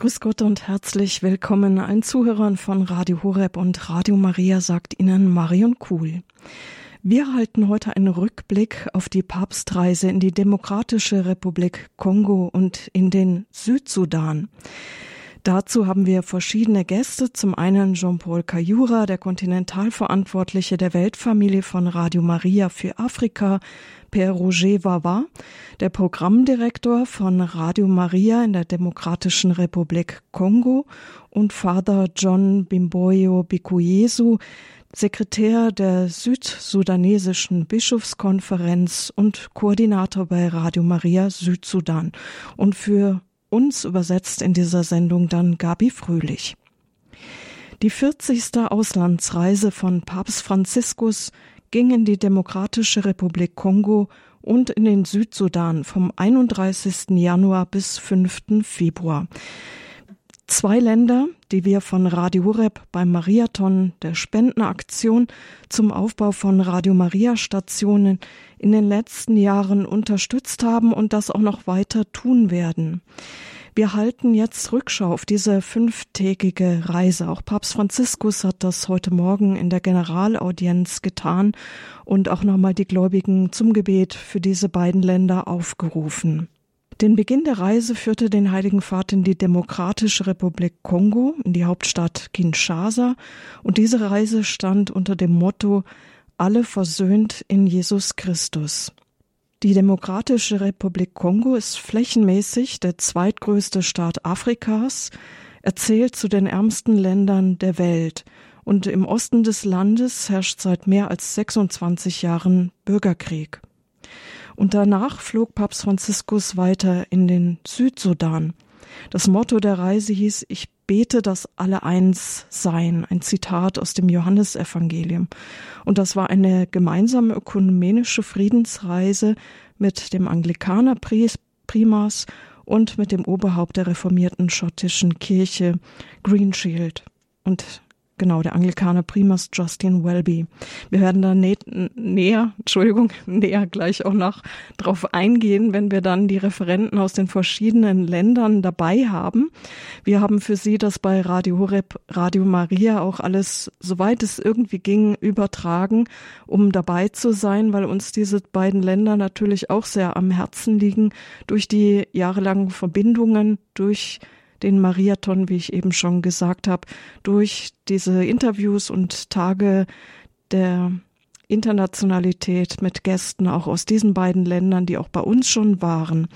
Grüß Gott und herzlich willkommen allen Zuhörern von Radio Horeb und Radio Maria, sagt Ihnen Marion Kuhl. Wir halten heute einen Rückblick auf die Papstreise in die Demokratische Republik Kongo und in den Südsudan. Dazu haben wir verschiedene Gäste. Zum einen Jean-Paul Kayura, der Kontinentalverantwortliche der Weltfamilie von Radio Maria für Afrika, Per Roger Wawa, der Programmdirektor von Radio Maria in der Demokratischen Republik Kongo und Father John Bimboyo Bikuyesu, Sekretär der Südsudanesischen Bischofskonferenz und Koordinator bei Radio Maria Südsudan und für uns übersetzt in dieser Sendung dann Gabi Fröhlich. Die 40. Auslandsreise von Papst Franziskus ging in die Demokratische Republik Kongo und in den Südsudan vom 31. Januar bis 5. Februar. Zwei Länder, die wir von Radio Horeb beim Mariathon der Spendenaktion zum Aufbau von Radio Maria Stationen in den letzten Jahren unterstützt haben und das auch noch weiter tun werden. Wir halten jetzt Rückschau auf diese fünftägige Reise. Auch Papst Franziskus hat das heute Morgen in der Generalaudienz getan und auch nochmal die Gläubigen zum Gebet für diese beiden Länder aufgerufen. Den Beginn der Reise führte den Heiligen Vater in die Demokratische Republik Kongo, in die Hauptstadt Kinshasa, und diese Reise stand unter dem Motto Alle versöhnt in Jesus Christus. Die Demokratische Republik Kongo ist flächenmäßig der zweitgrößte Staat Afrikas, er zählt zu den ärmsten Ländern der Welt und im Osten des Landes herrscht seit mehr als 26 Jahren Bürgerkrieg. Und danach flog Papst Franziskus weiter in den Südsudan. Das Motto der Reise hieß Ich bete, dass alle eins seien. Ein Zitat aus dem Johannesevangelium. Und das war eine gemeinsame ökumenische Friedensreise mit dem Anglikaner Primas und mit dem Oberhaupt der reformierten schottischen Kirche Greenshield. Und Genau, der Anglikaner Primas Justin Welby. Wir werden da nä näher, Entschuldigung, näher gleich auch noch drauf eingehen, wenn wir dann die Referenten aus den verschiedenen Ländern dabei haben. Wir haben für Sie das bei Radio Horeb, Radio Maria auch alles, soweit es irgendwie ging, übertragen, um dabei zu sein, weil uns diese beiden Länder natürlich auch sehr am Herzen liegen durch die jahrelangen Verbindungen, durch den Mariathon, wie ich eben schon gesagt habe, durch diese Interviews und Tage der Internationalität mit Gästen auch aus diesen beiden Ländern, die auch bei uns schon waren.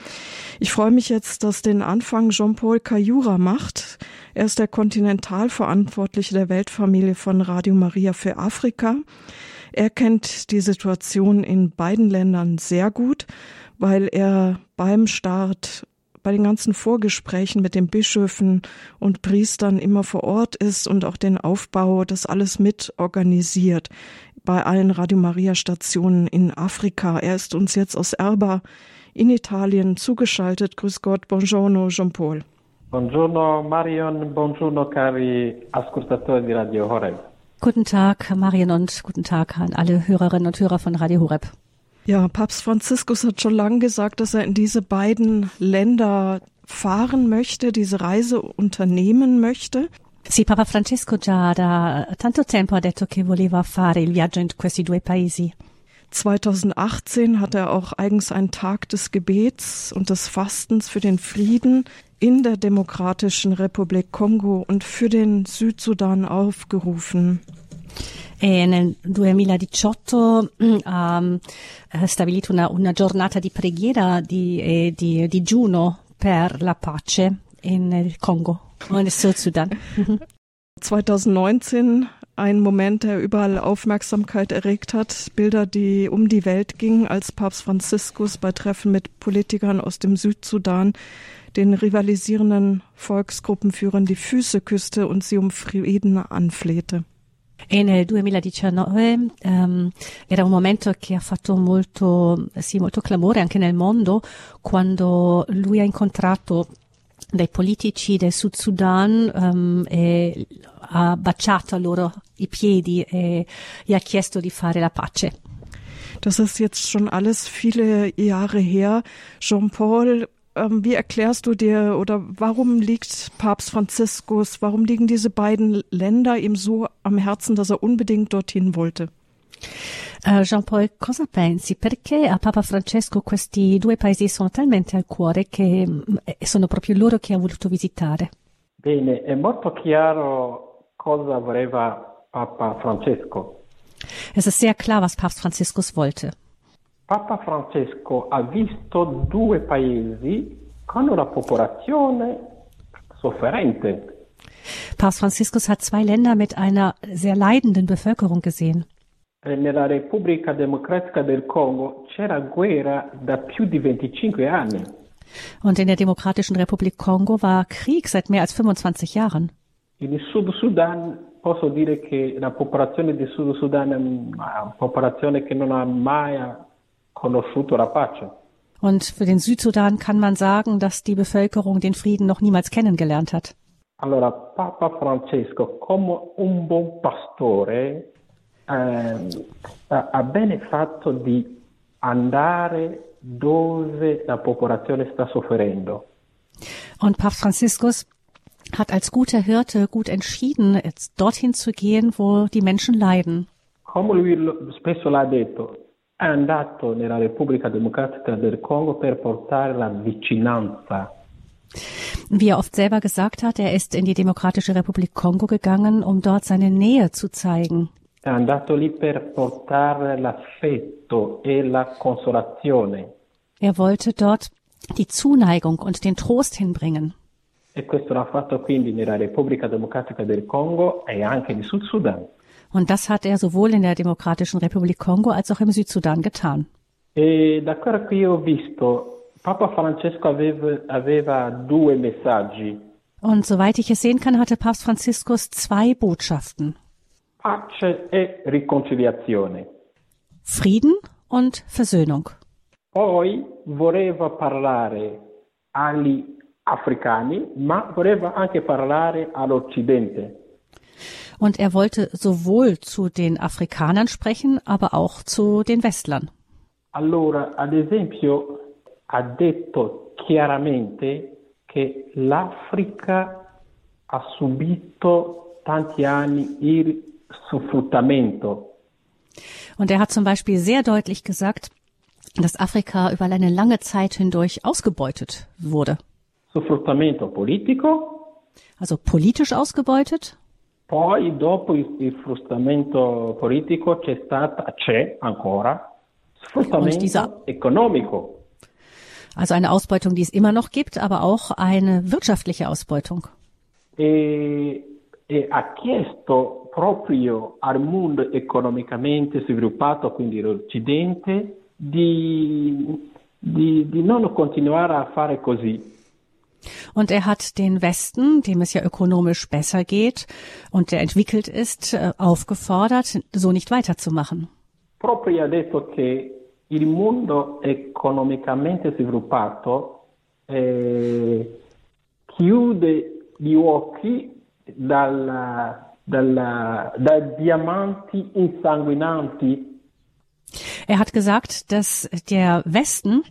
Ich freue mich jetzt, dass den Anfang Jean-Paul Cayura macht. Er ist der Kontinentalverantwortliche der Weltfamilie von Radio Maria für Afrika. Er kennt die Situation in beiden Ländern sehr gut, weil er beim Start bei den ganzen Vorgesprächen mit den Bischöfen und Priestern immer vor Ort ist und auch den Aufbau, das alles mit organisiert bei allen Radio Maria Stationen in Afrika. Er ist uns jetzt aus Erba in Italien zugeschaltet. Grüß Gott, buongiorno Jean-Paul. Buongiorno Marion, buongiorno cari ascoltatori di Radio Horeb. Guten Tag Marion und guten Tag an alle Hörerinnen und Hörer von Radio Horeb. Ja, Papst Franziskus hat schon lange gesagt, dass er in diese beiden Länder fahren möchte, diese Reise unternehmen möchte. Sì, Papa Francesco già da tanto tempo ha detto che voleva fare il viaggio in questi due paesi. 2018 hat er auch eigens einen Tag des Gebets und des Fastens für den Frieden in der Demokratischen Republik Kongo und für den Südsudan aufgerufen. E nel 2018 ha um, stabilito una, una, giornata di preghiera di, eh, di digiuno per la pace in Kongo und Südsudan. 2019 ein Moment, der überall Aufmerksamkeit erregt hat. Bilder, die um die Welt gingen, als Papst Franziskus bei Treffen mit Politikern aus dem Südsudan den rivalisierenden Volksgruppenführern die Füße küsste und sie um Frieden anflehte. E nel 2019 um, era un momento che ha fatto molto, sì, molto clamore anche nel mondo quando lui ha incontrato dei politici del Sud Sudan um, e ha baciato loro i piedi e gli ha chiesto di fare la pace. Das ist jetzt schon alles viele Jahre her. Jean-Paul ähm, wie erklärst du dir oder warum liegt Papst Franziskus, warum liegen diese beiden Länder ihm so am Herzen, dass er unbedingt dorthin wollte? Uh, Jean-Paul, cosa pensi? Perché a Papa Francesco questi due paesi sono talmente al cuore che mm, sono proprio loro che ha voluto visitare? Bene, è molto chiaro cosa voleva Papa Francesco. Es ist sehr klar, was Papst Franziskus wollte. Papa Francesco ha visto due paesi con una popolazione sofferente. Papst Franziskus hat zwei Länder mit einer sehr leidenden Bevölkerung gesehen. E nella Repubblica Democratica del Congo c'era guerra da più di 25 anni. Und in der Demokratischen Republik Kongo war Krieg seit mehr als 25 Jahren. In Sud Sudan posso dire che la popolazione di Sud Sudan è una popolazione che non ha mai conosciuto la pace. Und für den Südsudan kann man sagen, dass die Bevölkerung den Frieden noch niemals kennengelernt hat. Allora, Papa Francesco, come un buon pastore, eh, ha bene fatto di andare dove la popolazione sta soffrendo. Und Papst Franziskus hat als guter Hirte gut entschieden, jetzt dorthin zu gehen, wo die Menschen leiden. Come lui spesso l'ha detto, è andato nella Repubblica Democratica del Congo per portare la vicinanza. Wie er oft selber gesagt hat, er ist in die Demokratische Republik Kongo gegangen, um dort seine Nähe zu zeigen. È andato lì per portare l'affetto e la consolazione. Er wollte dort die Zuneigung und den Trost hinbringen. E questo l'ha fatto quindi nella Repubblica Democratica del Congo e anche in Sud Sudan. Und das hat er sowohl in der Demokratischen Republik Kongo als auch im Südsudan getan. E da quello che io ho visto, Papa Francesco aveva, aveva due messaggi. Und soweit ich es sehen kann, hatte Papst Franziskus zwei Botschaften. Pace e riconciliazione. Frieden und Versöhnung. Poi voleva parlare agli africani, ma voleva anche parlare all'Occidente. Und er wollte sowohl zu den Afrikanern sprechen, aber auch zu den Westlern. Allora, ad esempio, ha detto chiaramente che l'Africa ha subito tanti anni il sfruttamento. Und er hat zum Beispiel sehr deutlich gesagt, dass Afrika über eine lange Zeit hindurch ausgebeutet wurde. Sfruttamento politico, Also politisch ausgebeutet poi dopo il, il sfruttamento politico c'è stata, c'è ancora, sfruttamento dieser- economico. Also eine Ausbeutung, die es immer noch gibt, aber auch eine wirtschaftliche Ausbeutung. E, e ha chiesto proprio al mondo economicamente sviluppato, quindi l'Occidente, di, di, di non continuare a fare così. Und er hat den Westen, dem es ja ökonomisch besser geht und der entwickelt ist, äh, aufgefordert, so nicht weiterzumachen. Proprio ha detto che il mondo economicamente sviluppato eh, chiude gli occhi dalla- dalla- dai diamanti insanguinanti Er hat gesagt, dass der Westen,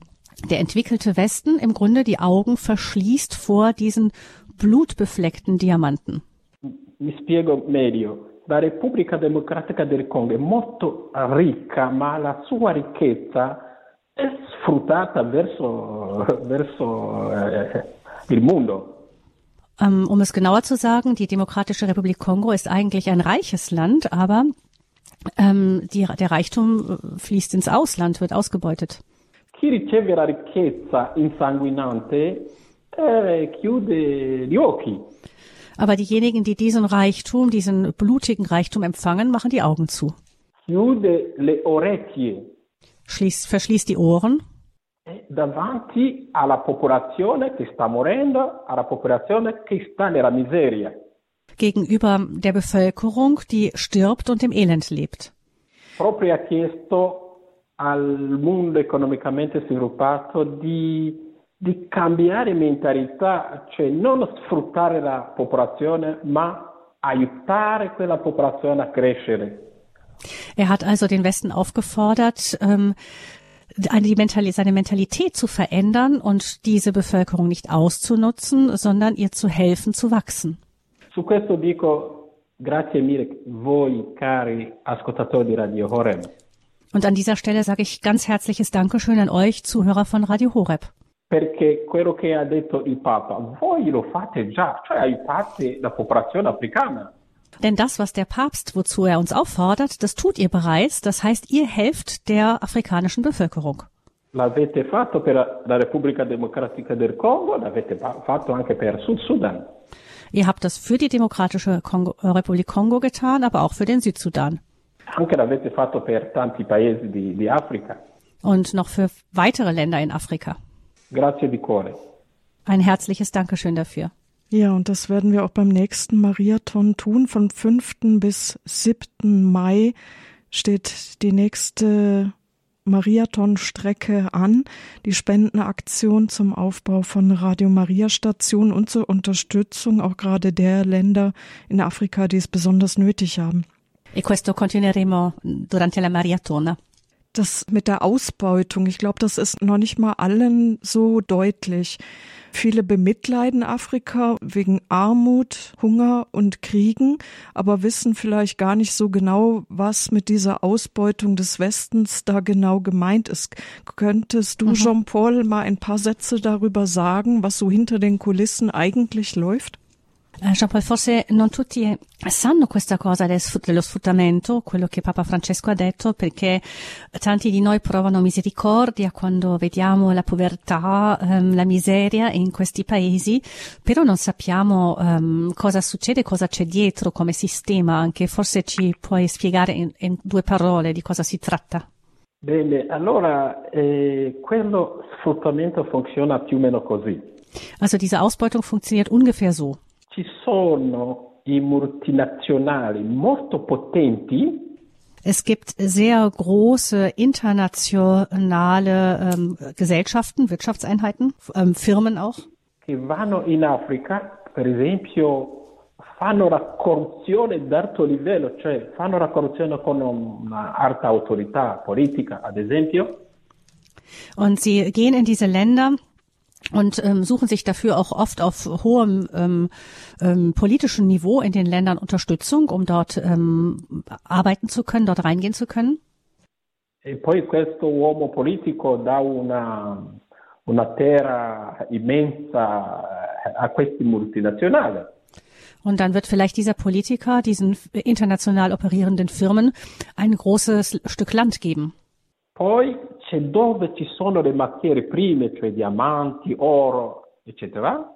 der entwickelte Westen, im Grunde die Augen verschließt vor diesen blutbefleckten Diamanten. Mi spiego meglio. La Repubblica Democratica del Congo è molto ricca, ma la sua ricchezza è sfruttata verso, verso eh, il mondo. Ähm, um es genauer zu sagen, die Demokratische Republik Kongo ist eigentlich ein reiches Land, aber ähm, die, der Reichtum äh, fließt ins Ausland, wird ausgebeutet. Chi riceve la ricchezza insanguinante eh, chiude gli occhi. Aber diejenigen, die diesen Reichtum, diesen blutigen Reichtum empfangen, machen die Augen zu, chiude le orecchie schließt, verschließt die Ohren eh, davanti alla popolazione che sta morendo, alla popolazione che sta nella miseria. gegenüber der Bevölkerung, die stirbt und im Elend lebt. Proprio ha chiesto al mondo economicamente sviluppato di, di cambiare mentalità, cioè non sfruttare la popolazione, ma aiutare quella popolazione a crescere. Er hat also den Westen aufgefordert, ähm, die Mentali seine Mentalität zu verändern und diese Bevölkerung nicht auszunutzen, sondern ihr zu helfen zu wachsen. Su questo dico grazie mille voi cari ascoltatori di Radio Horeb. Und an dieser Stelle sage ich ganz herzliches Dankeschön an euch, Zuhörer von Radio Horeb. Perché quello che ha detto il Papa, voi lo fate già, cioè aiutate la popolazione africana. Denn das, was der Papst, wozu er uns auffordert, das tut ihr bereits. Das heißt, ihr helft der afrikanischen Bevölkerung. L'avete fatto per la Repubblica Democratica del Congo, l'avete fatto anche per Sud Sudan. Ihr habt das für die Demokratische Kongo, Republik Kongo getan, aber auch für den Südsudan. Anche l'avete fatto per tanti paesi di, di Africa. Und noch für weitere Länder in Afrika. Grazie di cuore. Ein herzliches Dankeschön dafür. Ja, und das werden wir auch beim nächsten Mariathon tun. Von 5. bis 7. Mai steht die nächste Mariathon-Strecke an. Die Spendenaktion zum Aufbau von Radio Maria Station und zur Unterstützung auch gerade der Länder in Afrika, die es besonders nötig haben. E questo continueremo durante la maratona. Das mit der Ausbeutung, ich glaube, das ist noch nicht mal allen so deutlich. Viele bemitleiden Afrika wegen Armut, Hunger und Kriegen, aber wissen vielleicht gar nicht so genau, was mit dieser Ausbeutung des Westens da genau gemeint ist. Könntest du, mhm. Jean-Paul, mal ein paar Sätze darüber sagen, was so hinter den Kulissen eigentlich läuft? Eh, Jean-Paul, forse non tutti sanno questa cosa dello sfruttamento, quello che Papa Francesco ha detto, perché tanti di noi provano misericordia quando vediamo la povertà, um, la miseria in questi paesi, però non sappiamo um, cosa succede, cosa c'è dietro come sistema, anche forse ci puoi spiegare in, in due parole di cosa si tratta. Bene, allora eh, quello sfruttamento funziona più o meno così. Also diese Ausbeutung funktioniert ungefähr so ci sono i multinazionali molto potenti. Es gibt sehr große internationale ähm, Gesellschaften, Wirtschaftseinheiten, ähm, Firmen auch. Che vanno in Africa, per esempio, fanno la corruzione d'alto livello, cioè fanno la corruzione con un'alta autorità politica, ad esempio. Und sie gehen in diese Länder und ähm, suchen sich dafür auch oft auf hohem ähm, ähm, politischen Niveau in den Ländern Unterstützung, um dort ähm, arbeiten zu können, dort reingehen zu können. E poi questo uomo politico dà una, una terra immensa a questi multinazionali. Und dann wird vielleicht dieser Politiker diesen international operierenden Firmen ein großes Stück Land geben. Poi c'è dove ci sono le materie prime, cioè diamanti, oro, eccetera.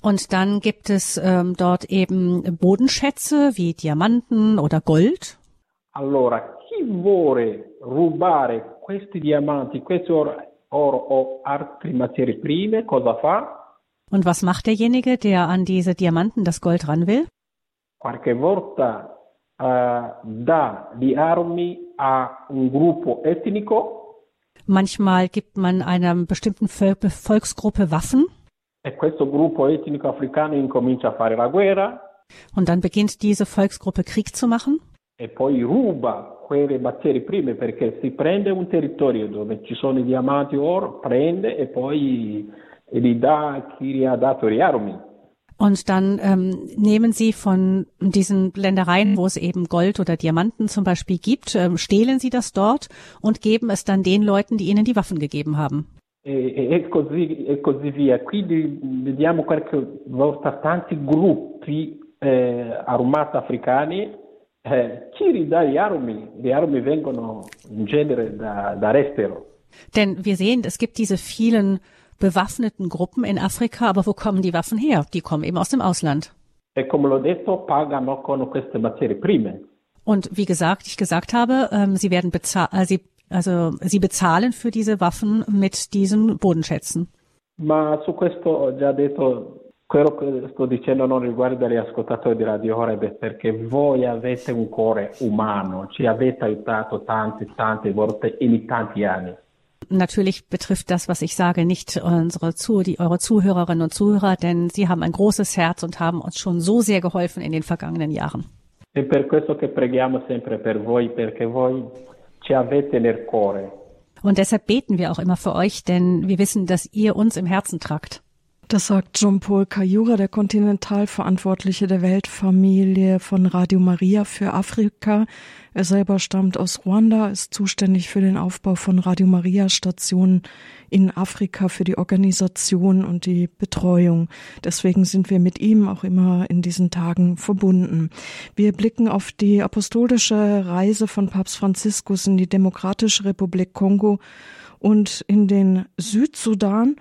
Und dann gibt es ähm, dort eben Bodenschätze wie Diamanten oder Gold. Allora, chi vuole rubare questi diamanti, questo oro, oro o altre materie prime, cosa fa? Und was macht derjenige, der an diese Diamanten das Gold ran will? Qualche volta uh, dà di armi a un gruppo etnico. Manchmal gibt man einer bestimmten Volksgruppe Waffen. E. Und dann beginnt diese Volksgruppe Krieg zu machen. E poi ruba quelle materie prime perché si prende un territorio dove ci sono i diamanti o oro, prende e poi li dà a chi gli ha dato le armi. Und dann ähm, nehmen sie von diesen Ländereien, wo es eben Gold oder Diamanten zum Beispiel gibt, ähm, stehlen sie das dort und geben es dann den Leuten, die ihnen die Waffen gegeben haben. E, e, e così, e così via. Quindi vediamo qualche volta tanti gruppi eh, armati africani eh, ridà le armi? Le armi vengono in genere da, dall'estero. Denn wir sehen, es gibt diese vielen bewaffneten Gruppen in Afrika, aber wo kommen die Waffen her? Die kommen eben aus dem Ausland. Und wie gesagt, ich gesagt habe, ähm, sie werden bezahlt, äh, sie, also sie bezahlen für diese Waffen mit diesen Bodenschätzen. Ma su questo ho già detto quello che sto dicendo non riguarda gli ascoltatori di Radio Horeb perché voi avete un cuore umano, ci avete aiutato tante, tante volte in tanti anni. Natürlich betrifft das, was ich sage, nicht unsere zu, die, eure Zuhörerinnen und Zuhörer, denn sie haben ein großes Herz und haben uns schon so sehr geholfen in den vergangenen Jahren. E per questo che preghiamo sempre per voi, perché voi ci avete nel cuore. Und deshalb beten wir auch immer für euch, denn wir wissen, dass ihr uns im Herzen tragt. Das sagt Jean-Paul Kayura, der Kontinentalverantwortliche der Weltfamilie von Radio Maria für Afrika. Er selber stammt aus Ruanda, ist zuständig für den Aufbau von Radio Maria Stationen in Afrika, für die Organisation und die Betreuung. Deswegen sind wir mit ihm auch immer in diesen Tagen verbunden. Wir blicken auf die apostolische Reise von Papst Franziskus in die Demokratische Republik Kongo und in den Südsudan.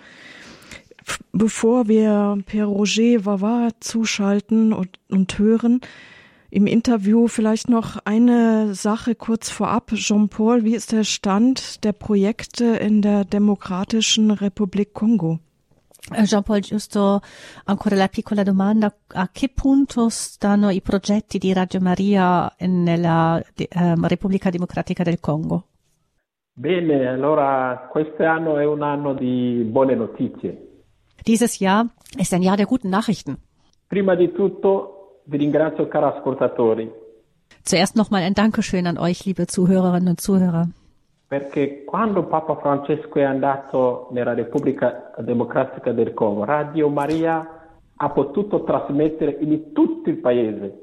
Bevor wir Per Roger Vava zuschalten und, und hören, im Interview vielleicht noch eine Sache kurz vorab. Jean-Paul, wie ist der Stand der Projekte in der Demokratischen Republik Kongo? Eh, Jean-Paul, giusto ancora la piccola domanda, a che punto stanno i progetti di Radio Maria nella eh, Repubblica Democratica del Congo? Bene, allora quest'anno è un anno di buone notizie. Dieses Jahr ist ein Jahr der guten Nachrichten. Prima di tutto vi ringrazio cari ascoltatori. Zuerst nochmal ein Dankeschön an euch, liebe Zuhörerinnen und Zuhörer. Perché quando Papa Francesco è andato nella Repubblica Democratica del Congo, Radio Maria ha potuto trasmettere in tutto il paese.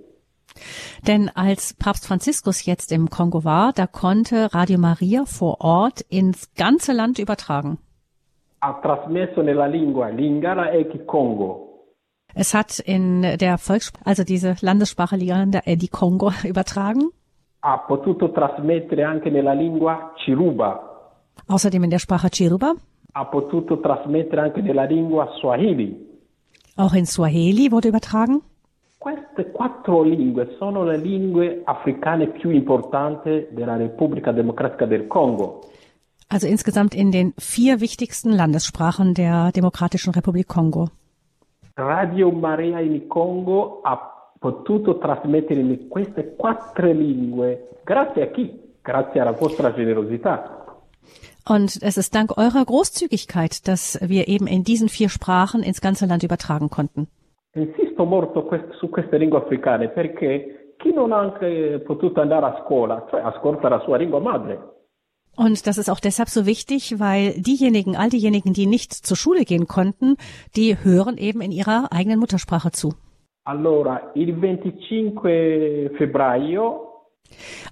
Denn als Papst Franziskus jetzt im Kongo war, da konnte Radio Maria vor Ort ins ganze Land übertragen ha trasmesso nella lingua Lingala e Kikongo. Es hat in der Volkssprache, also diese Landessprache Lingala e di Kongo übertragen. Ha potuto trasmettere anche nella lingua Chiruba. Außerdem in der Sprache Chiruba. Ha potuto trasmettere anche nella lingua Swahili. Auch in Swahili wurde übertragen. Queste quattro lingue sono le lingue africane più importanti della Repubblica Democratica del Congo. Also insgesamt in den vier wichtigsten Landessprachen der Demokratischen Republik Kongo. Radio Maria in Congo ha potuto trasmettere in queste quattro lingue grazie a chi? Grazie alla vostra generosità. Und es ist dank eurer Großzügigkeit, dass wir eben in diesen vier Sprachen ins ganze Land übertragen konnten. Insisto molto su queste lingue africane perché chi non ha anche potuto andare a scuola, cioè ascolta la sua lingua madre. Und das ist auch deshalb so wichtig, weil diejenigen, all diejenigen, die nicht zur Schule gehen konnten, die hören eben in ihrer eigenen Muttersprache zu. Allora, il 25 febbraio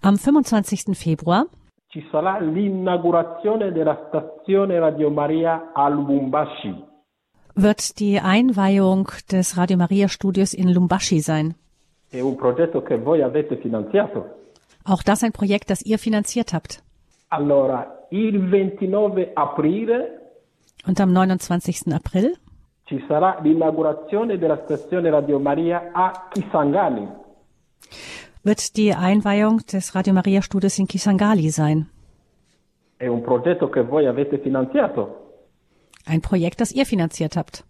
am 25. Februar ci sarà l'inaugurazione della stazione Radio Maria a Lubumbashi. Wird die Einweihung des Radio Maria Studios in Lumbashi sein. È un progetto che voi avete finanziato. Auch das ein Projekt, das ihr finanziert habt. Allora, il 29 aprile und am 29. April ci sarà l'inaugurazione della stazione Radio Maria a Kisangani. Wird die Einweihung des Radio Maria Studios in Kisangani sein. È un progetto che voi avete finanziato. Ein Projekt, das ihr finanziert habt.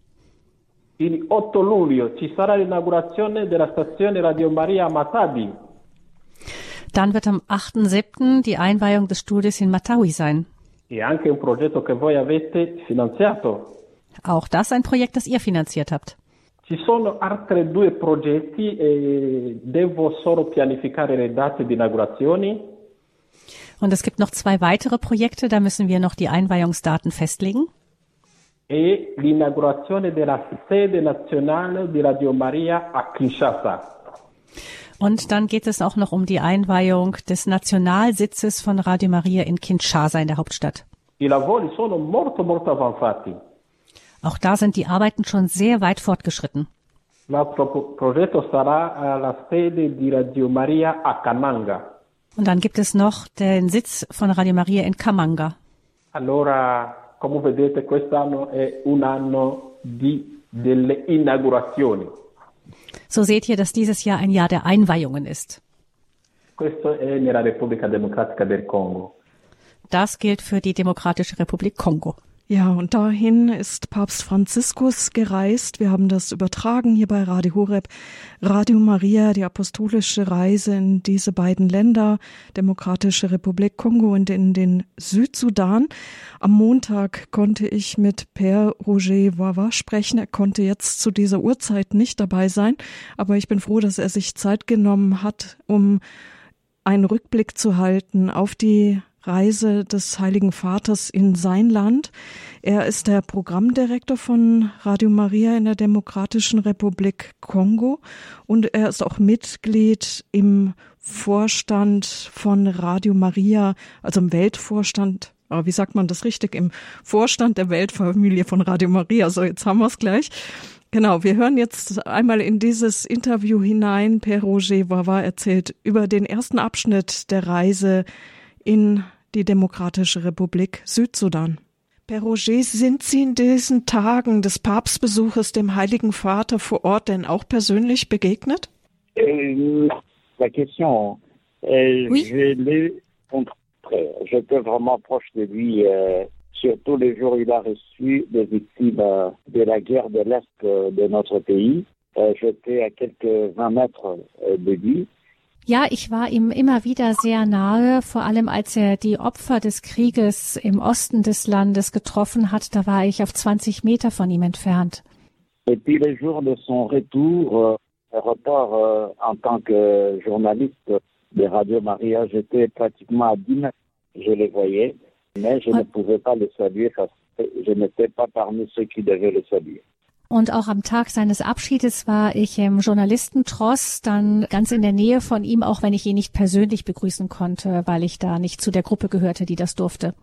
Il 8 luglio ci sarà l'inaugurazione della stazione Radio Maria a Matabi. Dann wird am 8.7. die Einweihung des Studios in Matawi sein. E. Auch das ein Projekt, das ihr finanziert habt. Ci sono altri due progetti e devo solo pianificare le date di inaugurazioni. Und es gibt noch zwei weitere Projekte, da müssen wir noch die Einweihungsdaten festlegen. E l'inaugurazione della sede nazionale di Radio Maria a Kinshasa. Und dann geht es auch noch um die Einweihung des Nationalsitzes von Radio Maria in Kinshasa in der Hauptstadt. Auch da sind die Arbeiten schon sehr weit fortgeschritten. Kamanga. Und dann gibt es noch den Sitz von Radio Maria in Kamanga. Allora, come vedete, quest'anno è un anno di, delle inaugurazioni. So seht ihr, dass dieses Jahr ein Jahr der Einweihungen ist. Das gilt für die Demokratische Republik Kongo. Ja, und dahin ist Papst Franziskus gereist. Wir haben das übertragen hier bei Radio Horeb. Radio Maria, die apostolische Reise in diese beiden Länder, Demokratische Republik Kongo und in den Südsudan. Am Montag konnte ich mit Père Roger Wawa sprechen. Er konnte jetzt zu dieser Uhrzeit nicht dabei sein, aber ich bin froh, dass er sich Zeit genommen hat, um einen Rückblick zu halten auf die Reise des Heiligen Vaters in sein Land. Er ist der Programmdirektor von Radio Maria in der Demokratischen Republik Kongo und er ist auch Mitglied im Vorstand von Radio Maria, also im Weltvorstand wie sagt man das richtig, im Vorstand der Weltfamilie von Radio Maria. So, jetzt haben wir es gleich. Genau, wir hören jetzt einmal in dieses Interview hinein. Per Roger Wawa erzählt über den ersten Abschnitt der Reise in die Demokratische Republik Südsudan. Per Roger, sind Sie in diesen Tagen des Papstbesuches dem Heiligen Vater vor Ort denn auch persönlich begegnet? Euh, la question, euh, oui. je l'ai J'étais vraiment proche de lui. Euh, surtout les jours où il a reçu des victimes euh, de la guerre de l'Est euh, de notre pays. Euh, J'étais à quelques 20 mètres de lui. Ja, ich war ihm immer wieder sehr nahe, vor allem als er die Opfer des Krieges im Osten des Landes getroffen hat. Da war ich auf 20 Meter von ihm entfernt. Et puis les jours de son retour, euh, retour euh, en tant que journaliste de Radio Maria, j'étais pratiquement à 10 mètres. Je les voyais, mais je ne pouvais pas le saluer parce que je n'étais pas parmi ceux qui devaient le saluer. Und auch am Tag seines Abschiedes war ich im Journalistentross dann ganz in der Nähe von ihm, auch wenn ich ihn nicht persönlich begrüßen konnte, weil ich da nicht zu der Gruppe gehörte, die das durfte.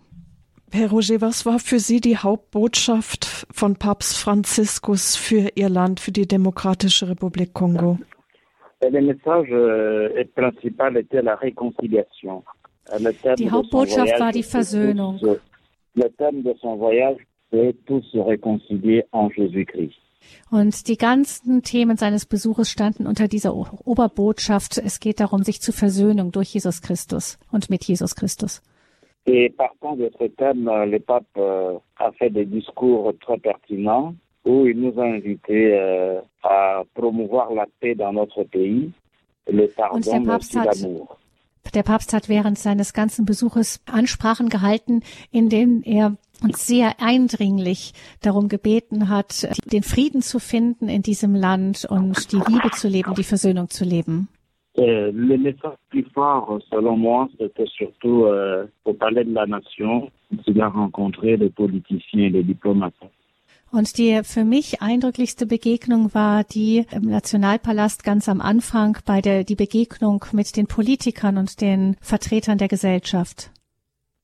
Herr Roger, was war für Sie die Hauptbotschaft von Papst Franziskus für Ihr Land, für die Demokratische Republik Kongo? Message euh. Euh, die Hauptbotschaft war die Versöhnung. Le thème de son voyage est tous se réconcilier en Jésus-Christ. Und die ganzen Themen seines Besuches standen unter dieser Oberbotschaft. Es geht darum, sich zu versöhnen durch Jesus Christus und mit Jesus Christus. Et partant de ce thème, le pape euh, a fait des discours très pertinents où il nous a invités euh, à promouvoir la paix dans notre pays, le pardon l'amour. Der Papst hat während seines ganzen Besuches Ansprachen gehalten, in denen er uns sehr eindringlich darum gebeten hat, den Frieden zu finden in diesem Land und die Liebe zu leben, die Versöhnung zu leben. Euh, le message plus fort, selon moi, c'était surtout euh, au Palais de la Nation. Il a rencontré les politiciens et les diplomates. Und die für mich eindrücklichste Begegnung war die im Nationalpalast ganz am Anfang bei der die Begegnung mit den Politikern und den Vertretern der Gesellschaft.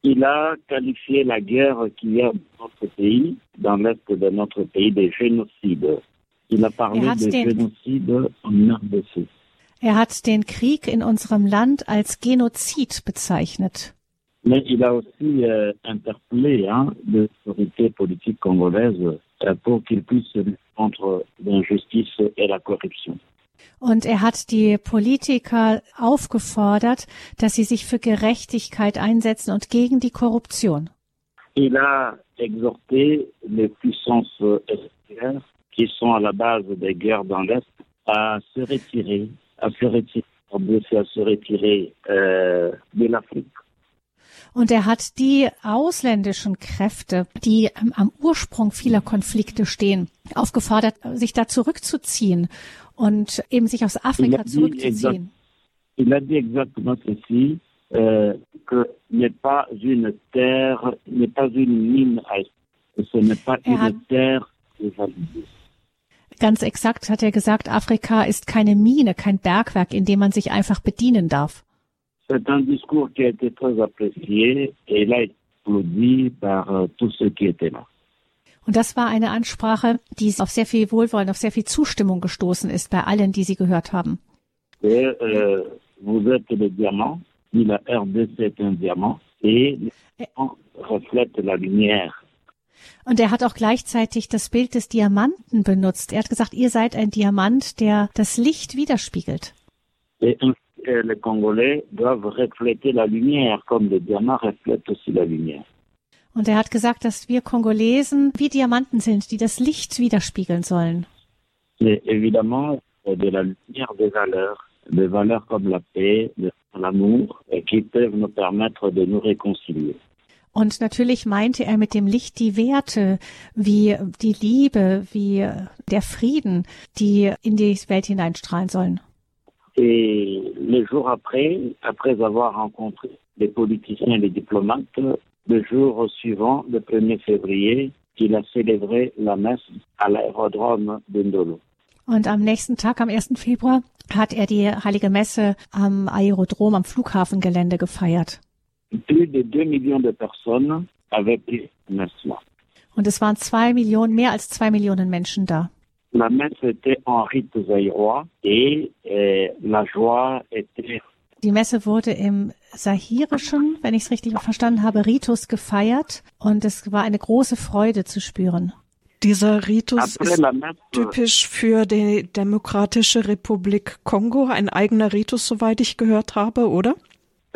Il a qualifié la guerre qu'il y a dans notre pays, dans l'est de notre pays, de génocide. Il a parlé er de génocide en RDC. Er hat den Krieg in unserem Land als Genozid bezeichnet. Mais il a aussi euh, interpellé hein, les autorités politiques congolaises euh, pour qu'ils puissent lutter contre l'injustice et la corruption. Und er hat die Politiker aufgefordert, dass sie sich für Gerechtigkeit einsetzen und gegen die Korruption. Il a exhorté les puissances extérieures qui sont à la base des guerres dans l'Est à se retirer, à se retirer, à se retirer euh, de l'Afrique. Und er hat die ausländischen Kräfte, die am Ursprung vieler Konflikte stehen, aufgefordert, sich da zurückzuziehen und eben sich aus Afrika zurückzuziehen. Il a dit exactement ceci, euh, que n'est pas une terre, n'est pas une mine, ce n'est pas Er une terre évaluée. Ganz exakt hat er gesagt, Afrika ist keine Mine, kein Bergwerk, in dem man sich einfach bedienen darf. C'est un discours qui a été très apprécié et il a applaudi par euh, tous ceux qui étaient là. Und das war eine Ansprache, die auf sehr viel Wohlwollen, auf sehr viel Zustimmung gestoßen ist bei allen, die sie gehört haben. Et euh, vous êtes le diamant, puis la RDC est un diamant et le diamant reflète la lumière. Und er hat auch gleichzeitig das Bild des Diamanten benutzt. Er hat gesagt, ihr seid ein Diamant, der das Licht widerspiegelt. Et ainsi, euh, les Congolais doivent refléter la lumière comme le diamant reflète aussi la lumière. Und er hat gesagt, dass wir Kongolesen wie Diamanten sind, die das Licht widerspiegeln sollen. Évidemment, euh, de la lumière des valeurs, des valeurs comme la paix, le- l'amour, et qui peuvent nous permettre de nous réconcilier. Und natürlich meinte er mit dem Licht die Werte, wie die Liebe, wie der Frieden, die in die Welt hineinstrahlen sollen. Et les jours après, après avoir rencontré les politiciens et les diplomates le jour suivant, le 1er février, qu'il a célébré la messe à l'aérodrome de Ndolo. Und am nächsten Tag, am 1. Februar, hat er die heilige Messe am Aerodrom, am Flughafengelände gefeiert. Plus de 2 millions de personnes avaient pris messe Und es waren zwei Millionen, mehr als zwei Millionen Menschen da. La messe était en rite zaïrois et euh, la joie était Die Messe wurde im sahirischen, wenn ich es richtig verstanden habe, Ritus gefeiert und es war eine große Freude zu spüren. Dieser Ritus ist typisch für die Demokratische Republik Kongo, ein eigener Ritus, soweit ich gehört habe, oder?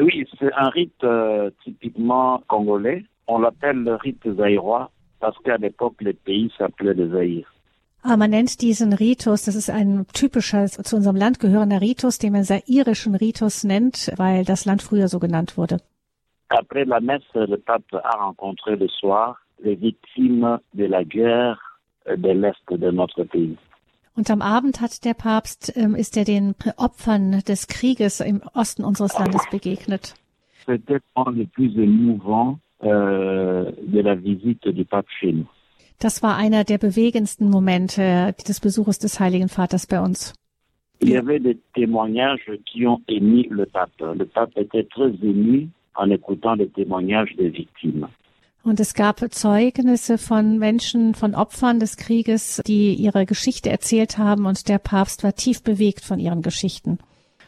Oui, c'est un rite euh, typiquement congolais. On l'appelle le rite zaïrois parce qu'à l'époque, le pays s'appelait le Zaïre. Aber man nennt diesen Ritus, das ist ein typischer, zu unserem Land gehörender Ritus, den man sairischen Ritus nennt, weil das Land früher so genannt wurde. Après la messe, le pape a rencontré le soir les victimes de la guerre de l'Est de notre pays. Und am Abend hat der Papst, ähm, ist er den Opfern des Krieges im Osten unseres Landes begegnet. C'était des plus émouvants euh, de la visite du pape chez nous. Das war einer der bewegendsten Momente des Besuches des Heiligen Vaters bei uns. Il y avait des témoignages qui ont émis le pape. Le pape était très ému en écoutant les témoignages des victimes. Und es gab Zeugnisse von Menschen, von Opfern des Krieges, die ihre Geschichte erzählt haben und der Papst war tief bewegt von ihren Geschichten.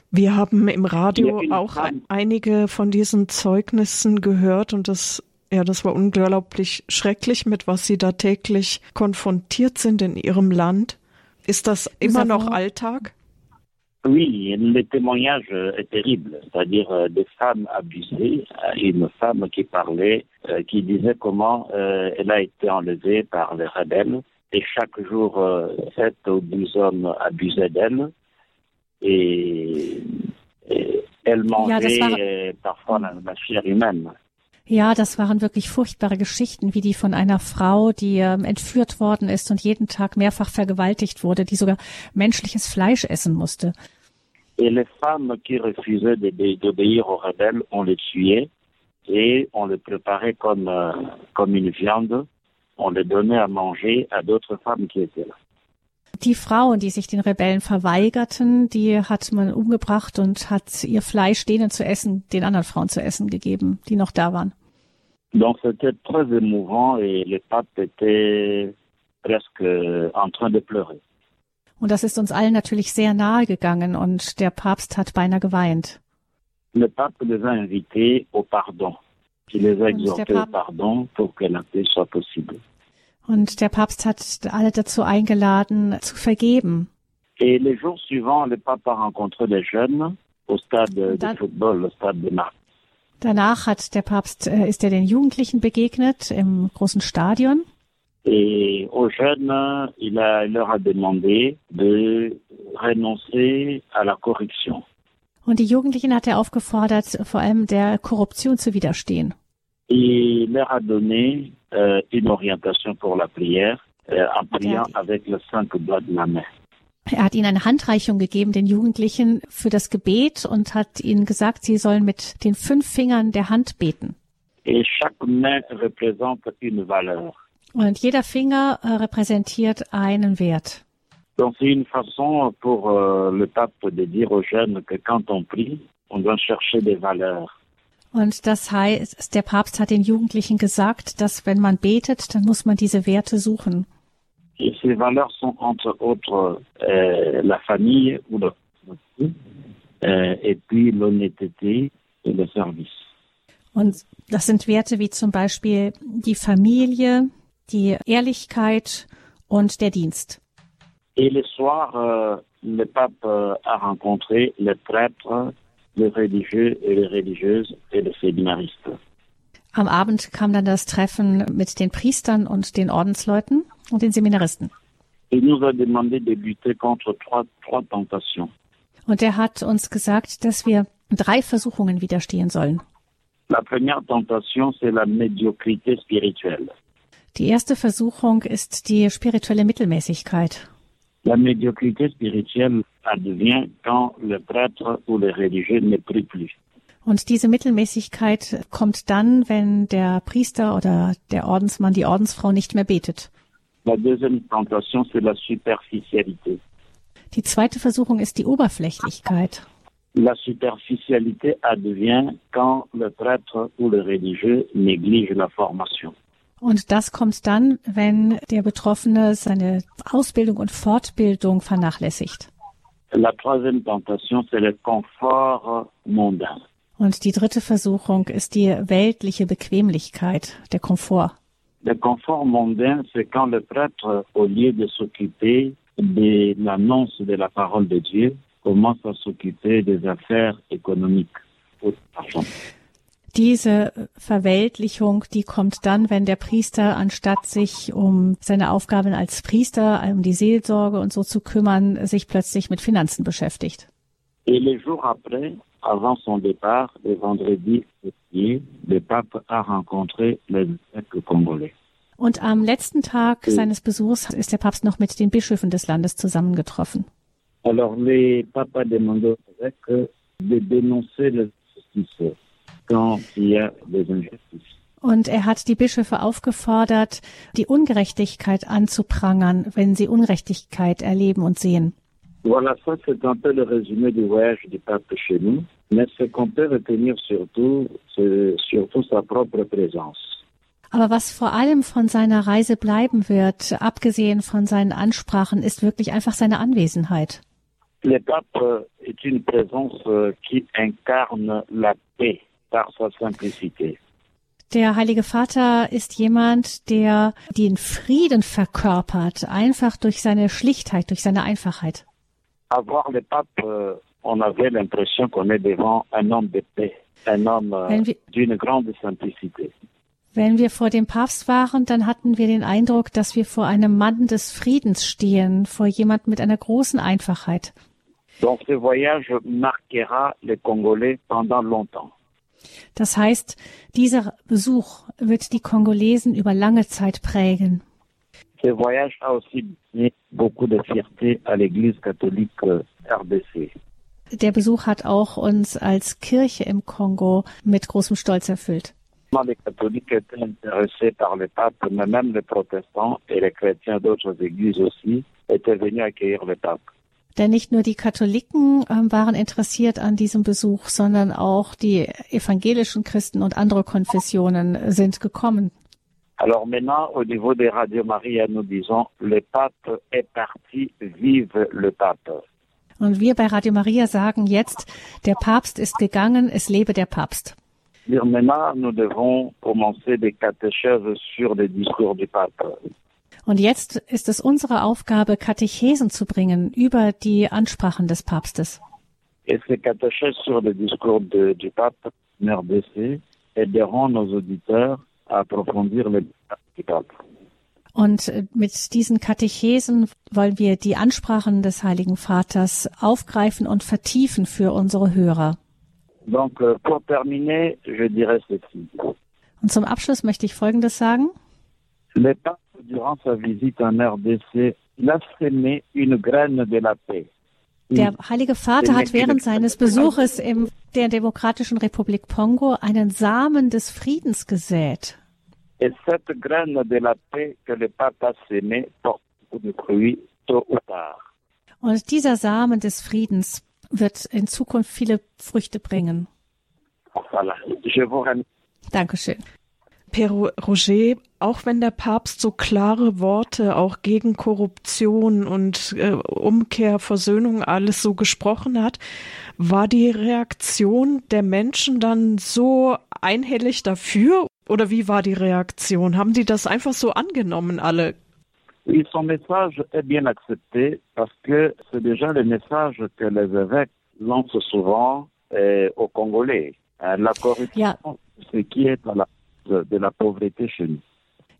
Wir haben im Radio auch einige von diesen Zeugnissen gehört und das ja, das war unglaublich schrecklich, mit was Sie da täglich konfrontiert sind in Ihrem Land. Ist das immer noch Alltag? Oui, le témoignage est terrible, c'est-à-dire euh, des femmes abusées, euh, une femme qui parlait, euh, qui disait comment elle a été enlevée par les rebelles et chaque jour, sept ou dix hommes abusaient d'elle et, et, elle mangeait ja, war... parfois la, la chair humaine. Ja, das waren wirklich furchtbare Geschichten, wie die von einer Frau, die ähm, entführt worden ist und jeden Tag mehrfach vergewaltigt wurde, die sogar menschliches Fleisch essen musste. Et les femmes qui refusaient d'obéir aux rebelles, on les tuait et on les préparait comme, euh, comme une viande. On les donnait à manger à d'autres femmes qui étaient là. Die Frauen, die sich den Rebellen verweigerten, die hat man umgebracht und hat ihr Fleisch denen zu essen, den anderen Frauen zu essen gegeben, die noch da waren. Donc c'était très émouvant et le pape était presque en train de pleurer. Und das ist uns allen natürlich sehr nahe gegangen und der Papst hat beinahe geweint. Le pape les a invités au pardon. Il les a exhortés au pardon pour que la paix soit possible. Und der Papst hat alle dazu eingeladen, zu vergeben. Et les jours suivants, le pape a rencontré les jeunes au stade de football, au stade de Marseille. Danach hat der Papst, äh, ist er den Jugendlichen begegnet im großen Stadion. Et aux jeunes, il, a, il leur a demandé de renoncer à la corruption. Und die Jugendlichen hat er aufgefordert, vor allem der Korruption zu widerstehen. Il leur a donné euh, une orientation pour la prière euh, en priant avec le cinq doigts de la main. Er hat ihnen eine Handreichung gegeben, den Jugendlichen, für das Gebet und hat ihnen gesagt, sie sollen mit den fünf Fingern der Hand beten. Et chaque main représente une valeur. Und jeder Finger äh, repräsentiert einen Wert. Donc c'est une façon pour euh, le pape de dire aux jeunes que quand on prie, on doit chercher des valeurs. Und das heißt, der Papst hat den Jugendlichen gesagt, dass wenn man betet, dann muss man diese Werte suchen. Et ces valeurs sont entre autres euh, la famille ou le euh, et puis l'honnêteté et le service. Und das sind Werte wie zum Beispiel die Familie, die Ehrlichkeit und der Dienst. Et le soir, euh, le pape euh, a rencontré les prêtres, les religieux et les religieuses et les séminaristes. Am Abend kam dann das Treffen mit den Priestern und den Ordensleuten und den Seminaristen. Il nous a demandé de lutter contre trois, trois tentations. Und er hat uns gesagt, dass wir drei Versuchungen widerstehen sollen. La première tentation, c'est la médiocrité spirituelle. Die erste Versuchung ist die spirituelle Mittelmäßigkeit. La médiocrité spirituelle advient quand le prêtre ou le religieux ne prie plus. Und diese Mittelmäßigkeit kommt dann, wenn der Priester oder der Ordensmann, die Ordensfrau nicht mehr betet. La deuxième tentation, c'est la superficialité. Die zweite Versuchung ist die Oberflächlichkeit. La superficialité advient quand le prêtre ou le religieux néglige la formation. Und das kommt dann, wenn der Betroffene seine Ausbildung und Fortbildung vernachlässigt. La troisième tentation, c'est le confort mondain. Und die dritte Versuchung ist die weltliche Bequemlichkeit, der Komfort. Le confort mondain, c'est quand le prêtre, au lieu de s'occuper de l'annonce de la parole de Dieu, commence à s'occuper des affaires économiques. Diese Verweltlichung, die kommt dann, wenn der Priester, anstatt sich um seine Aufgaben als Priester, um die Seelsorge und so zu kümmern, sich plötzlich mit Finanzen beschäftigt. Et les jours après, avant son départ, le vendredi dernier, le pape a rencontré les évêques congolais. Und am letzten Tag seines Besuchs ist der Papst noch mit den Bischöfen des Landes zusammengetroffen. Alors, les papas demandaient aux évêques de dénoncer les injustices Und er hat die Bischöfe aufgefordert, die Ungerechtigkeit anzuprangern, wenn sie Ungerechtigkeit erleben und sehen. Voilà, ça c'est un peu le résumé du voyage du pape chez nous. Mais ce qu'on peut retenir surtout, c'est surtout sa propre présence. Aber was vor allem von seiner Reise bleiben wird, abgesehen von seinen Ansprachen, ist wirklich einfach seine Anwesenheit. Le pape est une présence euh, qui incarne la paix par sa simplicité. Der Heilige Vater ist jemand, der den Frieden verkörpert, einfach durch seine Schlichtheit, durch seine Einfachheit. Le pape, euh, on avait l'impression qu'on est devant un homme de paix, un homme euh, Wenn wir- d'une grande simplicité. Wenn wir vor dem Papst waren, dann hatten wir den Eindruck, dass wir vor einem Mann des Friedens stehen, vor jemand mit einer großen Einfachheit. Donc ce voyage marquera les Congolais pendant longtemps. Das heißt, dieser Besuch wird die Kongolesen über lange Zeit prägen. Ce voyage a aussi donné beaucoup de fierté à l'Église catholique RDC. Der Besuch hat auch uns als Kirche im Kongo mit großem Stolz erfüllt. Les catholiques étaient intéressés par le pape, mais même les protestants et les chrétiens d'autres églises aussi étaient venus accueillir le pape. Denn nicht nur die Katholiken ähm, waren interessiert an diesem Besuch, sondern auch die evangelischen Christen und andere Konfessionen sind gekommen. Alors maintenant, au niveau des Radio Maria, nous disons, le pape est parti, vive le pape. Und wir bei Radio Maria sagen jetzt, der Papst ist gegangen, es lebe der Papst. Maintenant, nous devons commencer des catéchèses sur le discours du pape. Und jetzt ist es unsere Aufgabe, Katechesen zu bringen über die Ansprachen des Papstes. Und mit diesen Katechesen wollen wir die Ansprachen des Heiligen Vaters aufgreifen und vertiefen für unsere Hörer. Donc, euh, pour terminer, je dirais ceci. Und zum Abschluss möchte ich Folgendes sagen. Le pape, durant sa visite en RDC, il a semé une graine de la paix. Der Heilige Vater hat während seines Besuches in der Demokratischen Republik Kongo einen Samen des Friedens gesät. Und dieser Samen des Friedens wird in Zukunft viele Früchte bringen. Dankeschön. Pero Roger, auch wenn der Papst so klare Worte auch gegen Korruption und äh, Umkehr, Versöhnung alles so gesprochen hat, war die Reaktion der Menschen dann so einhellig dafür oder wie war die Reaktion? Haben die das einfach so angenommen alle? Oui, son message est bien accepté parce que c'est déjà le message que les évêques lancent souvent euh, aux Congolais. Euh, la corruption, Ja. ce qui est à la de, la pauvreté chez nous.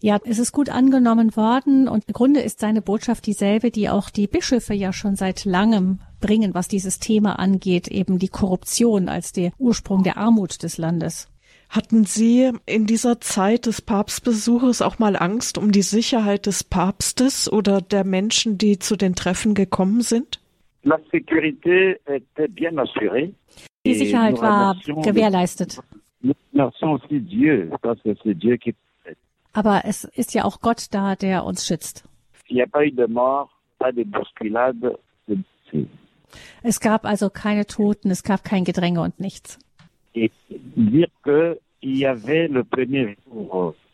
Ja, es ist gut angenommen worden und im Grunde ist seine Botschaft dieselbe, die auch die Bischöfe ja schon seit langem bringen, was dieses Thema angeht, eben die Korruption als der Ursprung der Armut des Landes. Hatten Sie in dieser Zeit des Papstbesuches auch mal Angst um die Sicherheit des Papstes oder der Menschen, die zu den Treffen gekommen sind? La sécurité était bien assurée. Die Sicherheit war gewährleistet. Aber es ist ja auch Gott da, der uns schützt. Es gab also keine Toten, es gab kein Gedränge und nichts.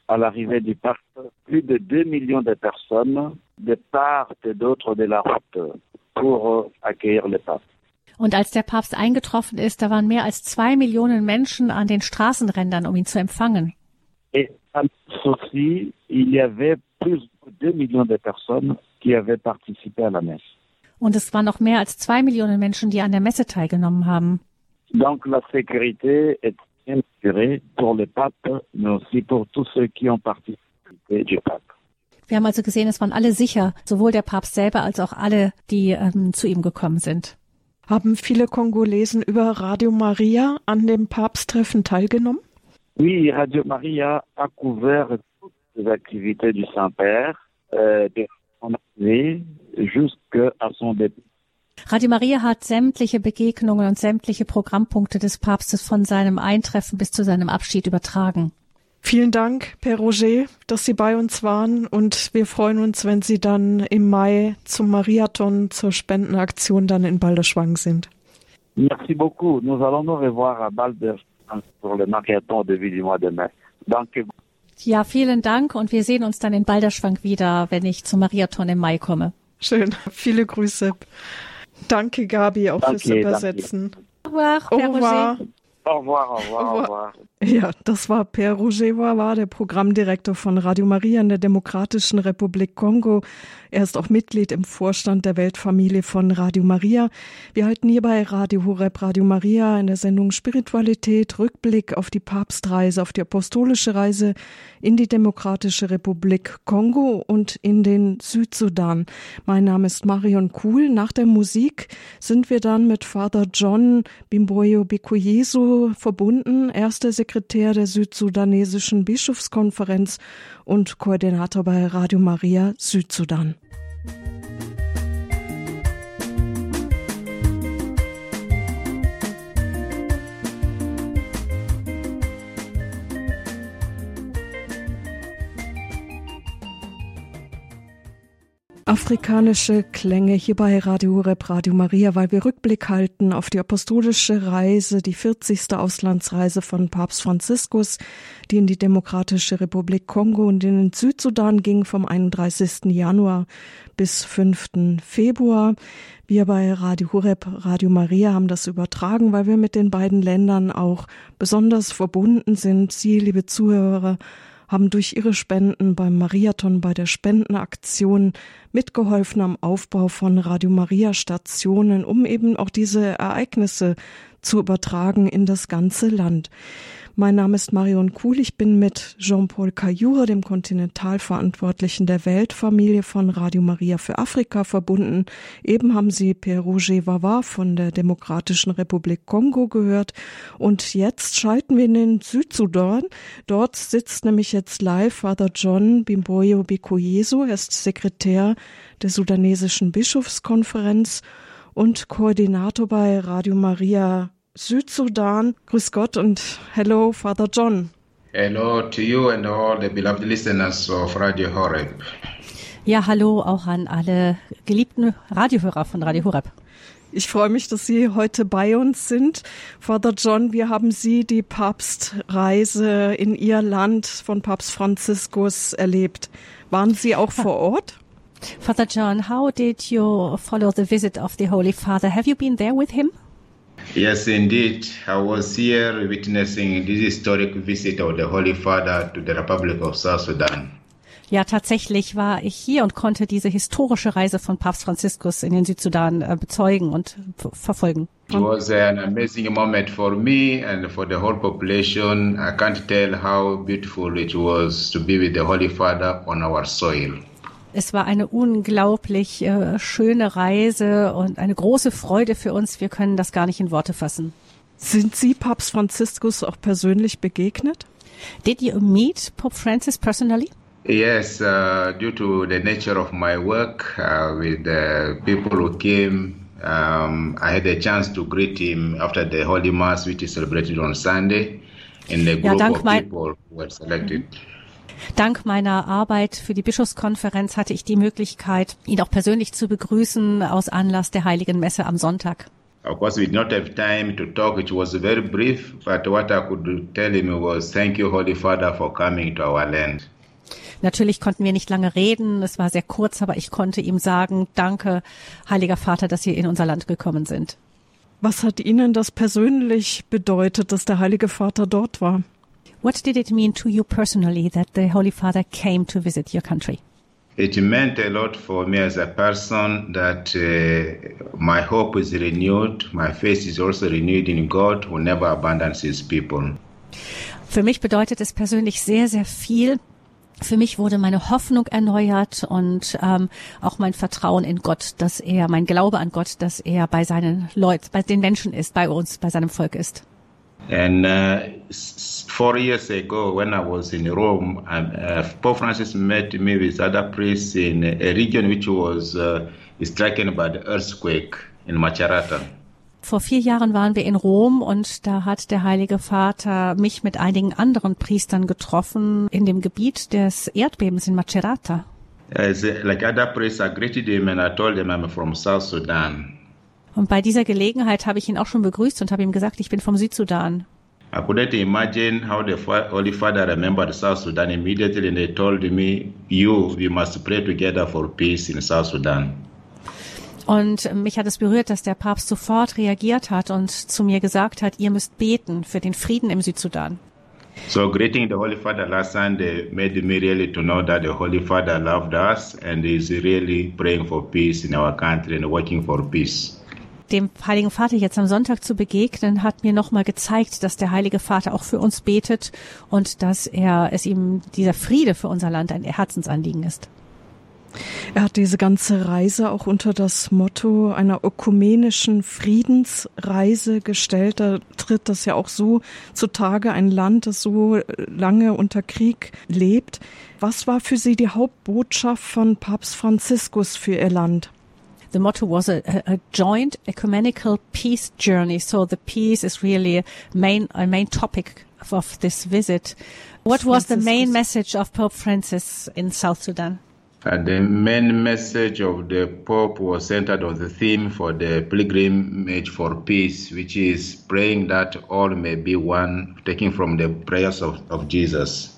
À l'arrivée du parc plus de 2 millions de personnes de part et d'autre de la route pour accueillir le pape. Und als der Papst eingetroffen ist, da waren mehr als zwei Millionen Menschen an den Straßenrändern, um ihn zu empfangen. Et aussi, il y avait plus de 2 millions de personnes qui avaient participé à la messe. Und es waren noch mehr als zwei Millionen Menschen, die an der Messe teilgenommen haben. Donc la sécurité est assurée pour le pape, mais aussi pour tous ceux qui ont participé du pape. Wir haben also gesehen, es waren alle sicher, sowohl der Papst selber als auch alle, die ähm, zu ihm gekommen sind. Haben viele Kongolesen über Radio Maria an dem Papsttreffen teilgenommen? Oui, Radio Maria a couvert toutes les activités du Saint-Père, euh, de son arrivée jusqu'à son début. Radio Maria hat sämtliche Begegnungen und sämtliche Programmpunkte des Papstes von seinem Eintreffen bis zu seinem Abschied übertragen. Vielen Dank, Père Roger, dass Sie bei uns waren und wir freuen uns, wenn Sie dann im Mai zum Mariathon zur Spendenaktion dann in Balderschwang sind. Merci beaucoup. Nous allons nous revoir à Balderschwang pour le Marathon début du mois de mai. Danke. Ja, vielen Dank und wir sehen uns dann in Balderschwang wieder, wenn ich zum Mariathon im Mai komme. Schön. Viele Grüße. Danke, Gabi, auch danke, fürs Übersetzen. Danke. Au revoir, Père Roger. Au revoir, au revoir, au revoir. Ja, das war Per Wawa, der Programmdirektor von Radio Maria in der Demokratischen Republik Kongo. Er ist auch Mitglied im Vorstand der Weltfamilie von Radio Maria. Wir halten hier bei Radio Horeb Radio Maria in der Sendung Spiritualität Rückblick auf die Papstreise, auf die apostolische Reise in die Demokratische Republik Kongo und in den Südsudan. Mein Name ist Marion Kuhl. Nach der Musik sind wir dann mit Father John Bimboyo Bikuyesu verbunden. Erster Sekretär der südsudanesischen Bischofskonferenz und Koordinator bei Radio Maria Südsudan. Afrikanische Klänge hier bei Radio Horeb, Radio Maria, weil wir Rückblick halten auf die apostolische Reise, die 40. Auslandsreise von Papst Franziskus, die in die Demokratische Republik Kongo und in den Südsudan ging vom 31. Januar bis 5. Februar. Wir bei Radio Horeb, Radio Maria haben das übertragen, weil wir mit den beiden Ländern auch besonders verbunden sind. Sie, liebe Zuhörer, haben durch ihre Spenden beim Mariathon bei der Spendenaktion mitgeholfen am Aufbau von Radio Maria Stationen, um eben auch diese Ereignisse zu übertragen in das ganze Land. Mein Name ist Marion Kuhl. Ich bin mit Jean-Paul Cayura, dem Kontinentalverantwortlichen der Weltfamilie von Radio Maria für Afrika, verbunden. Eben haben Sie Pierre Roger Wawa von der Demokratischen Republik Kongo gehört. Und jetzt schalten wir in den Südsudan. Dort sitzt nämlich jetzt live Father John Bimboyo Bikoyesu. Er ist Sekretär der sudanesischen Bischofskonferenz und Koordinator bei Radio Maria Südsudan. Grüß Gott und hello, Father John. Hello to you and all the beloved listeners of Radio Horeb. Ja, hallo auch an alle geliebten Radiohörer von Radio Horeb. Ich freue mich, dass Sie heute bei uns sind. Father John, wir haben Sie die Papstreise in Ihr Land von Papst Franziskus erlebt. Waren Sie auch vor Ort? Father John, how did you follow the visit of the Holy Father? Have you been there with him? Yes, indeed. I was here witnessing this historic visit of the Holy Father to the Republic of South Sudan. Ja, tatsächlich war ich hier und konnte diese historische Reise von Papst Franziskus in den Südsudan äh, bezeugen und verfolgen. It was an amazing moment for me and for the whole population. I can't tell how beautiful it was to be with the Holy Father on our soil. Es war eine unglaublich äh, schöne Reise und eine große Freude für uns. Wir können das gar nicht in Worte fassen. Sind Sie Papst Franziskus auch persönlich begegnet? Did you meet Pope Francis personally? Yes, uh, due to the nature of my work uh, with the people who came Um, I had a chance to greet him after the Holy Mass, which is celebrated on Sunday, in the group ja, of people who were selected. Dank meiner Arbeit für die Bischofskonferenz hatte ich die Möglichkeit, ihn auch persönlich zu begrüßen aus Anlass der Heiligen Messe am Sonntag. Of course, we did not have time to talk. It was very brief, but what I could tell him was, "Thank you, Holy Father, for coming to our land." Natürlich konnten wir nicht lange reden. Es war sehr kurz, aber ich konnte ihm sagen, danke, Heiliger Vater, dass Sie in unser Land gekommen sind. Was hat Ihnen das persönlich bedeutet, dass der Heilige Vater dort war? What did it mean to you personally that the Holy Father came to visit your country? It meant a lot for me as a person that uh, my hope is renewed, my faith is also renewed in God who never abandons his people. Für mich bedeutet es persönlich sehr, sehr viel. Für mich wurde meine Hoffnung erneuert und ähm, auch mein Vertrauen in Gott, dass er, mein Glaube an Gott, dass er bei seinen Leuten, bei den Menschen ist, bei uns, bei seinem Volk ist. And uh, four years ago, when I was in Rome, um, uh, Pope Francis met me with other priests in a region which was uh, stricken by the earthquake in Macerata. Vor vier Jahren waren wir in Rom und da hat der Heilige Vater mich mit einigen anderen Priestern getroffen in dem Gebiet des Erdbebens in Macerata. As, like other priests, I greeted him and I told him I'm from South Sudan. Und bei dieser Gelegenheit habe ich ihn auch schon begrüßt und habe ihm gesagt, ich bin vom Südsudan. I couldn't imagine how the Holy Father remembered South Sudan immediately and they told me, you, we must pray together for peace in South Sudan. Und mich hat es berührt, dass der Papst sofort reagiert hat und zu mir gesagt hat, ihr müsst beten für den Frieden im Südsudan. So greeting the Holy Father last Sunday made me really to know that the Holy Father loved us and is really praying for peace in our country and working for peace dem Heiligen Vater jetzt am Sonntag zu begegnen, hat mir nochmal gezeigt, dass der Heilige Vater auch für uns betet und dass er es ihm dieser Friede für unser Land ein Herzensanliegen ist. Er hat diese ganze Reise auch unter das Motto einer ökumenischen Friedensreise gestellt. Da tritt das ja auch so zutage, ein Land, das so lange unter Krieg lebt. Was war für Sie die Hauptbotschaft von Papst Franziskus für Ihr Land? The motto was a, a, joint ecumenical peace journey. So the peace is really a main a main topic of this visit. What was the main message of Pope Francis in South Sudan? Uh, the main message of the Pope was centered on the theme for the pilgrimage for peace, which is praying that all may be one, taking from the prayers of, of Jesus.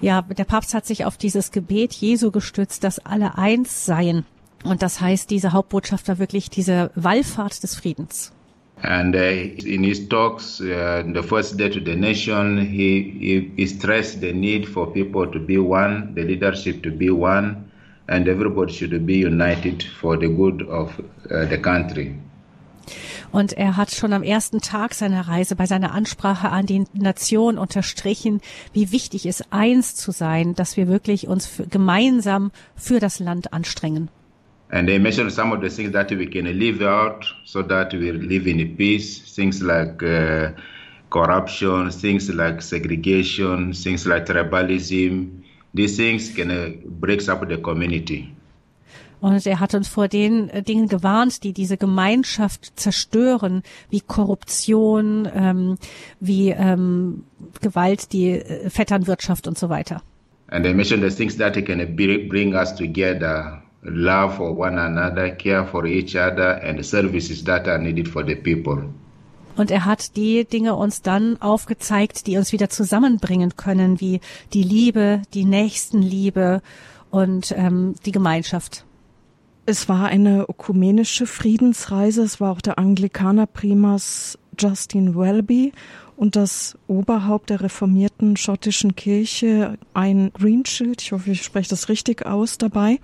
Ja, der Papst hat sich auf dieses Gebet Jesu gestützt, dass alle eins seien. Und das heißt, diese Hauptbotschaft war wirklich diese Wallfahrt des Friedens. And uh, in his talks, uh, the first day to the nation, he, he, he stressed the need for people to be one, the leadership to be one, and everybody should be united for the good of uh, the country. Und er hat schon am ersten Tag seiner Reise bei seiner Ansprache an die Nation unterstrichen, wie wichtig es eins zu sein, dass wir wirklich uns für, gemeinsam für das Land anstrengen. And they mentioned some of the things that we can live out so that we live in peace. Things like uh, corruption, things like segregation, things like tribalism. These things can uh, break up the community. Und er hat uns vor den äh, Dingen gewarnt, die diese Gemeinschaft zerstören, wie Korruption, ähm, wie ähm, Gewalt, die äh, Vetternwirtschaft und so weiter. And they mentioned the things that can bring us together love for one another, care for each other, and the services that are needed for the people. Und er hat die Dinge uns dann aufgezeigt, die uns wieder zusammenbringen können, wie die Liebe, die Nächstenliebe und ähm, die Gemeinschaft. Es war eine ökumenische Friedensreise. Es war auch der Anglikanerprimas Justin Welby und das Oberhaupt der reformierten schottischen Kirche, ein Greenshield, ich hoffe, ich spreche das richtig aus, dabei.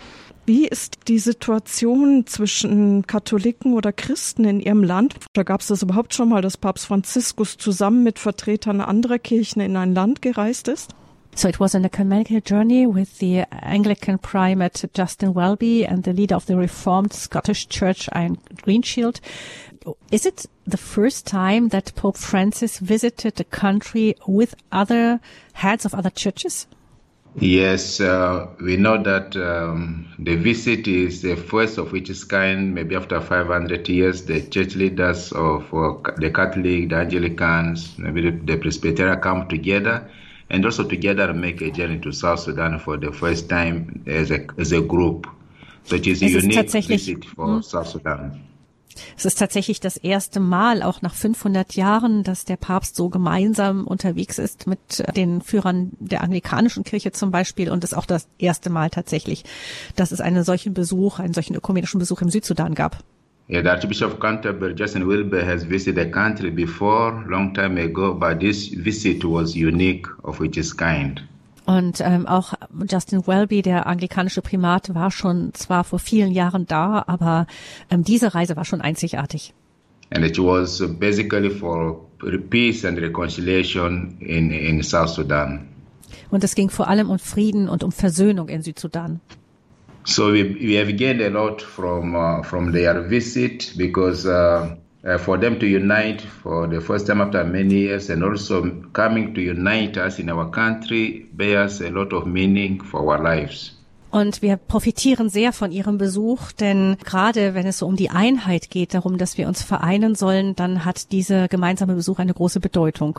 Wie ist die Situation zwischen Katholiken oder Christen in Ihrem Land? Da gab es das überhaupt schon mal, dass Papst Franziskus zusammen mit Vertretern anderer Kirchen in ein Land gereist ist? So it was an ecumenical journey with the Anglican primate Justin Welby and the leader of the Reformed Scottish Church, Ian Greenshield. Is it the first time that Pope Francis visited a country with other heads of other churches? Yes, uh, we know that um, the visit is the first of its kind. Maybe after 500 years, the church leaders of uh, the Catholic, the Anglicans, maybe the, the Presbyterian come together and also together make a journey to South Sudan for the first time as a, as a group. So it is a unique visit for hm. South Sudan. Es ist tatsächlich das erste Mal, auch nach 500 Jahren, dass der Papst so gemeinsam unterwegs ist mit den Führern der anglikanischen Kirche zum Beispiel. Und es ist auch das erste Mal tatsächlich, dass es einen solchen Besuch, einen solchen ökumenischen Besuch im Südsudan gab. Yeah, the Archbishop of Canterbury, Justin Wilber, has visited the country before, long time ago, but this visit was unique of its kind. Und ähm, auch Justin Welby, der anglikanische Primat, war schon zwar vor vielen Jahren da, aber ähm, diese Reise war schon einzigartig. And it was basically for peace and reconciliation in, in South Sudan. Und es ging vor allem um Frieden und um Versöhnung in Südsudan. So we, we have gained a lot from uh, from their visit because uh, uh, for them to unite for the first time after many years and also coming to unite us in our country bears a lot of meaning for our lives. Und wir profitieren sehr von Ihrem Besuch, denn gerade wenn es so um die Einheit geht, darum, dass wir uns vereinen sollen, dann hat dieser gemeinsame Besuch eine große Bedeutung.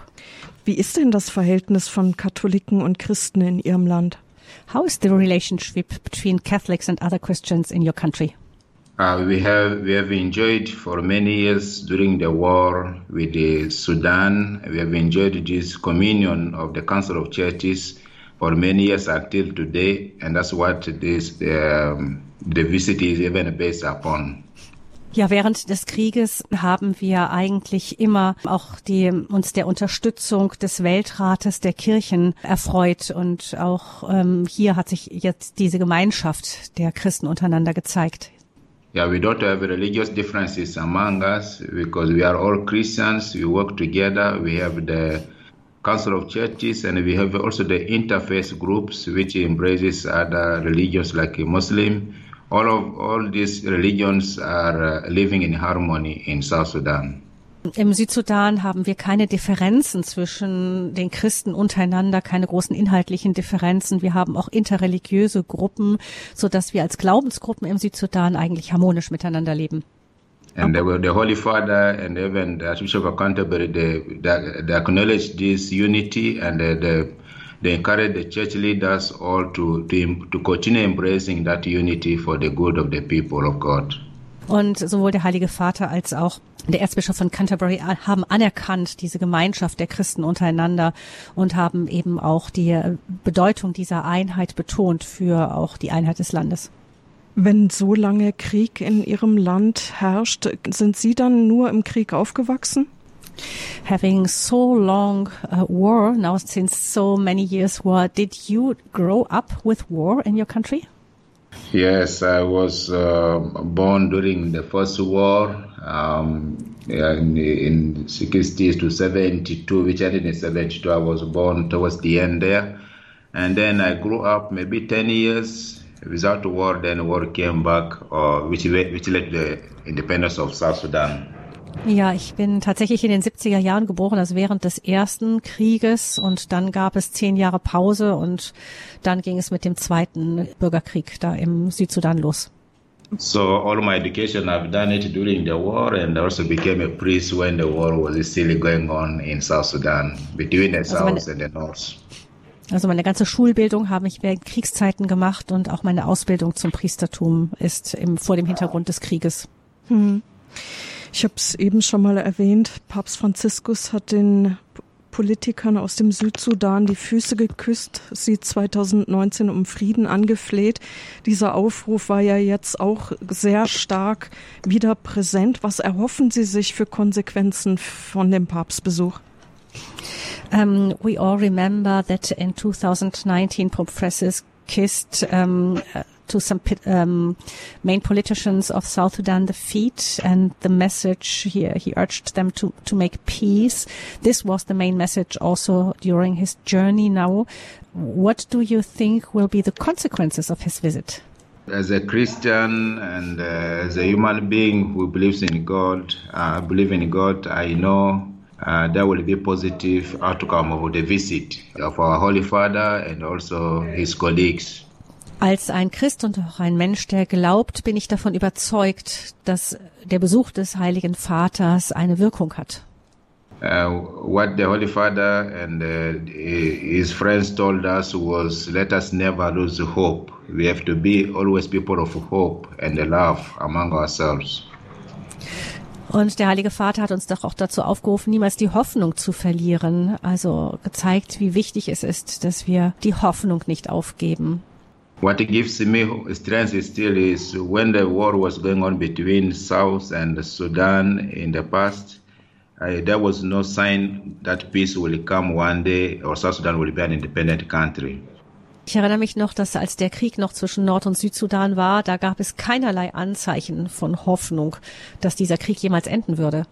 Wie ist denn das Verhältnis von Katholiken und Christen in Ihrem Land? How is the relationship between Catholics and other Christians in your country? Uh, we have we have enjoyed for many years during the war with the Sudan. We have enjoyed this communion of the Council of Churches for many years until today, and that's what this um, the visit is even based upon. Ja, während des Krieges haben wir eigentlich immer auch die, uns der Unterstützung des Weltrates der Kirchen erfreut und auch ähm, hier hat sich jetzt diese Gemeinschaft der Christen untereinander gezeigt. Yeah, we don't have religious differences among us because we are all Christians. We work together. We have the Council of Churches and we have also the interfaith groups, which embraces other religions like Muslim. All of all these religions are uh, living in harmony in South Sudan. Im Südsudan haben wir keine Differenzen zwischen den Christen untereinander, keine großen inhaltlichen Differenzen. Wir haben auch interreligiöse Gruppen, so dass wir als Glaubensgruppen im Südsudan eigentlich harmonisch miteinander leben. And the, the Holy Father and even the Archbishop of Canterbury, they, they, they acknowledge this unity and they, they, they encourage the church leaders all to, to, to continue embracing that unity for the good of the people of God. Und sowohl der Heilige Vater als auch der Erzbischof von Canterbury haben anerkannt diese Gemeinschaft der Christen untereinander und haben eben auch die Bedeutung dieser Einheit betont für auch die Einheit des Landes. Wenn so lange Krieg in Ihrem Land herrscht, sind Sie dann nur im Krieg aufgewachsen? Having so long uh, war, now since so many years war, did you grow up with war in your country? Yes, I was uh, born during the first war um, in, in 60s to 72, which ended in 72. I was born towards the end there. And then I grew up maybe 10 years without war. Then war came back, uh, which, which led to the independence of South Sudan. Ja, ich bin tatsächlich in den 70er Jahren geboren, also während des ersten Krieges und dann gab es zehn Jahre Pause und dann ging es mit dem zweiten Bürgerkrieg da im Südsudan los. So all my education I've done it during the war and also became a priest when the war was still going on in South Sudan between the also South and the North. Also meine ganze Schulbildung habe ich während Kriegszeiten gemacht und auch meine Ausbildung zum Priestertum ist im, vor dem Hintergrund des Krieges. Hm. Ich habe es eben schon mal erwähnt, Papst Franziskus hat den Politikern aus dem Südsudan die Füße geküsst, sie 2019 um Frieden angefleht. Dieser Aufruf war ja jetzt auch sehr stark wieder präsent. Was erhoffen Sie sich für Konsequenzen von dem Papstbesuch? Um, we all remember that in 2019 Pope Francis kissed um, to some um, main politicians of South Sudan the feet and the message here he urged them to, to make peace. This was the main message also during his journey now. What do you think will be the consequences of his visit? As a Christian and uh, as a human being who believes in God, I uh, believe in God, I know uh, that will be positive outcome of the visit of our Holy Father and also his colleagues. Als ein Christ und auch ein Mensch, der glaubt, bin ich davon überzeugt, dass der Besuch des Heiligen Vaters eine Wirkung hat. Uh, what the Holy Father and uh, his friends told us was, let us never lose hope. We have to be always people of hope and love among ourselves. Und der Heilige Vater hat uns doch auch dazu aufgerufen, niemals die Hoffnung zu verlieren. Also gezeigt, wie wichtig es ist, dass wir die Hoffnung nicht aufgeben. What gives me strength still is when the war was going on between South and Sudan in the past, uh, there was no sign that peace will come one day or South Sudan will be an independent country. Ich erinnere mich noch, dass als der Krieg noch zwischen Nord- und Südsudan war, da gab es keinerlei Anzeichen von Hoffnung, dass dieser Krieg jemals enden würde.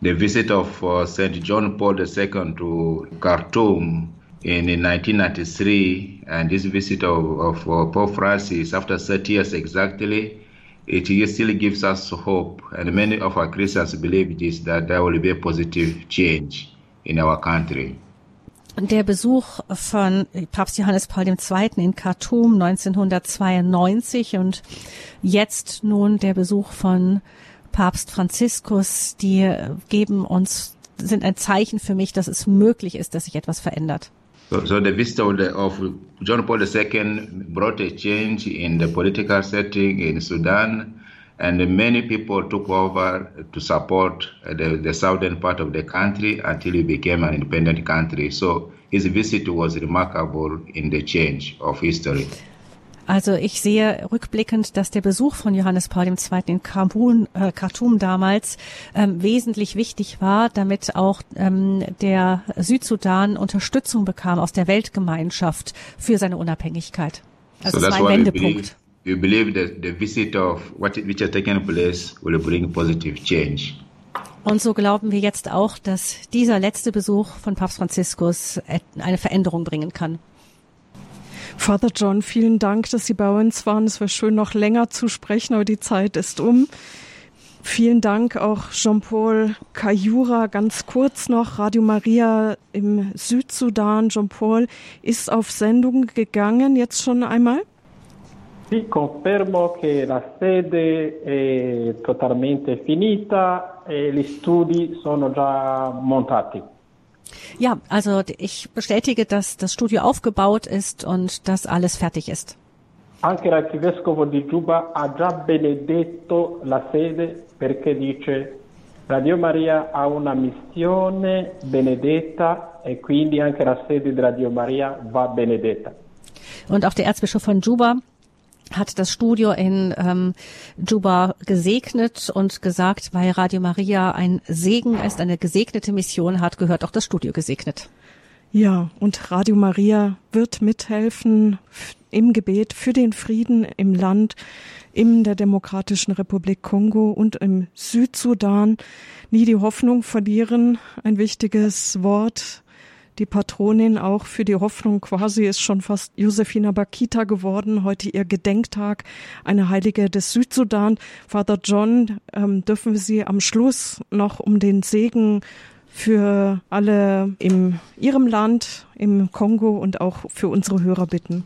The visit of uh, St. John Paul II to Khartoum in, in 1993 and this visit of, of uh, Pope Francis after 30 years exactly, it still gives us hope. And many of our Christians believe this, that there will be a positive change in our country. Der Besuch von Papst Johannes Paul II. in Khartoum 1992 und jetzt nun der Besuch von Papst Franziskus, die geben uns, sind ein Zeichen für mich, dass es möglich ist, dass sich etwas verändert. So, so the visit of, John Paul II brought a change in the political setting in Sudan. and many people took over to support the, the, southern part of the country until it became an independent country. So his visit was remarkable in the change of history. Also ich sehe rückblickend, dass der Besuch von Johannes Paul II. in Khartoum, äh, Khartoum damals ähm, wesentlich wichtig war, damit auch ähm, der Südsudan Unterstützung bekam aus der Weltgemeinschaft für seine Unabhängigkeit. Also so es war ein Wendepunkt. We believe that the visit of what which has taken place will bring positive change. Und so glauben wir jetzt auch, dass dieser letzte Besuch von Papst Franziskus eine Veränderung bringen kann. Father John, vielen Dank, dass Sie bei uns waren. Es wäre schön, noch länger zu sprechen, aber die Zeit ist um. Vielen Dank auch Jean-Paul Kayura. Ganz kurz noch, Radio Maria im Südsudan. Jean-Paul ist auf Sendung gegangen, jetzt schon einmal? Sì, confermo che la sede è totalmente finita e gli studi sono già montati. Ja, also ich bestätige, dass das Studio aufgebaut ist und dass alles fertig ist. Anche l'archivescovo di Giuba ha già benedetto la sede perché dice Radio Maria ha una missione benedetta e quindi anche la sede di Radio Maria va benedetta. Und auch der Erzbischof von Juba hat das Studio in ähm, Juba gesegnet und gesagt, weil Radio Maria ein Segen ist, eine gesegnete Mission hat, gehört auch das Studio gesegnet. Ja, und Radio Maria wird mithelfen im Gebet für den Frieden im Land, in der Demokratischen Republik Kongo und im Südsudan. Nie die Hoffnung verlieren, ein wichtiges Wort die Patronin auch für die Hoffnung quasi ist schon fast Josefina Bakita geworden. Heute ihr Gedenktag, eine Heilige des Südsudan. Father John, ähm, dürfen wir Sie am Schluss noch um den Segen für alle in Ihrem Land, im Kongo und auch für unsere Hörer bitten.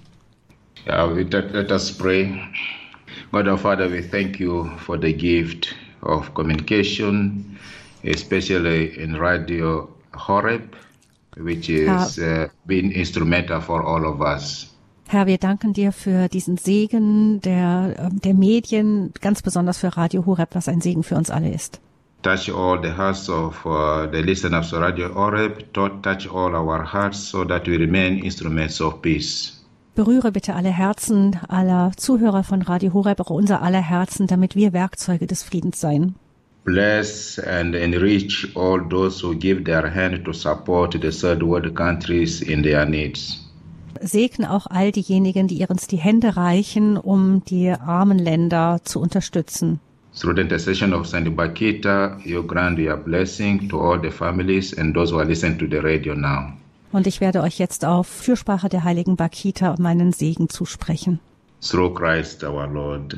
Yeah, let us pray. God our Father, we thank you for the gift of communication, especially in Radio Horeb. Which is uh, been instrumental for all of us. Herr, wir danken dir für diesen Segen der, ähm, der Medien, ganz besonders für Radio Horeb, was ein Segen für uns alle ist. Touch all the hearts of uh, the listeners of Radio Horeb, touch all our hearts so that we remain instruments of peace. Berühre bitte alle Herzen aller Zuhörer von Radio Horeb, auch unser aller Herzen, damit wir Werkzeuge des Friedens sein. Bless and enrich all those who give their hand to support the third world countries in their needs. Segne auch all diejenigen, die uns die Hände reichen, um die armen Länder zu unterstützen. Through the intercession of Saint Bakita, you grant your blessing to all the families and those who are listening to the radio now. Und ich werde euch jetzt auf Fürsprache der heiligen Bakita meinen Segen zusprechen. Through Christ our Lord.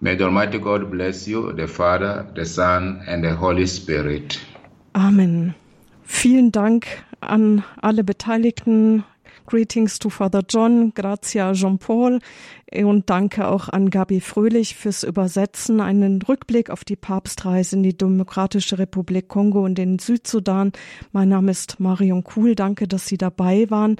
May the Almighty God bless you, the Father, the Son, and the Holy Spirit. Amen. Vielen Dank an alle Beteiligten. Greetings to Father John, Grazia Jean-Paul und danke auch an Gabi Fröhlich fürs Übersetzen. Einen Rückblick auf die Papstreise in die Demokratische Republik Kongo und den Südsudan. Mein Name ist Marion Kuhl. Danke, dass Sie dabei waren.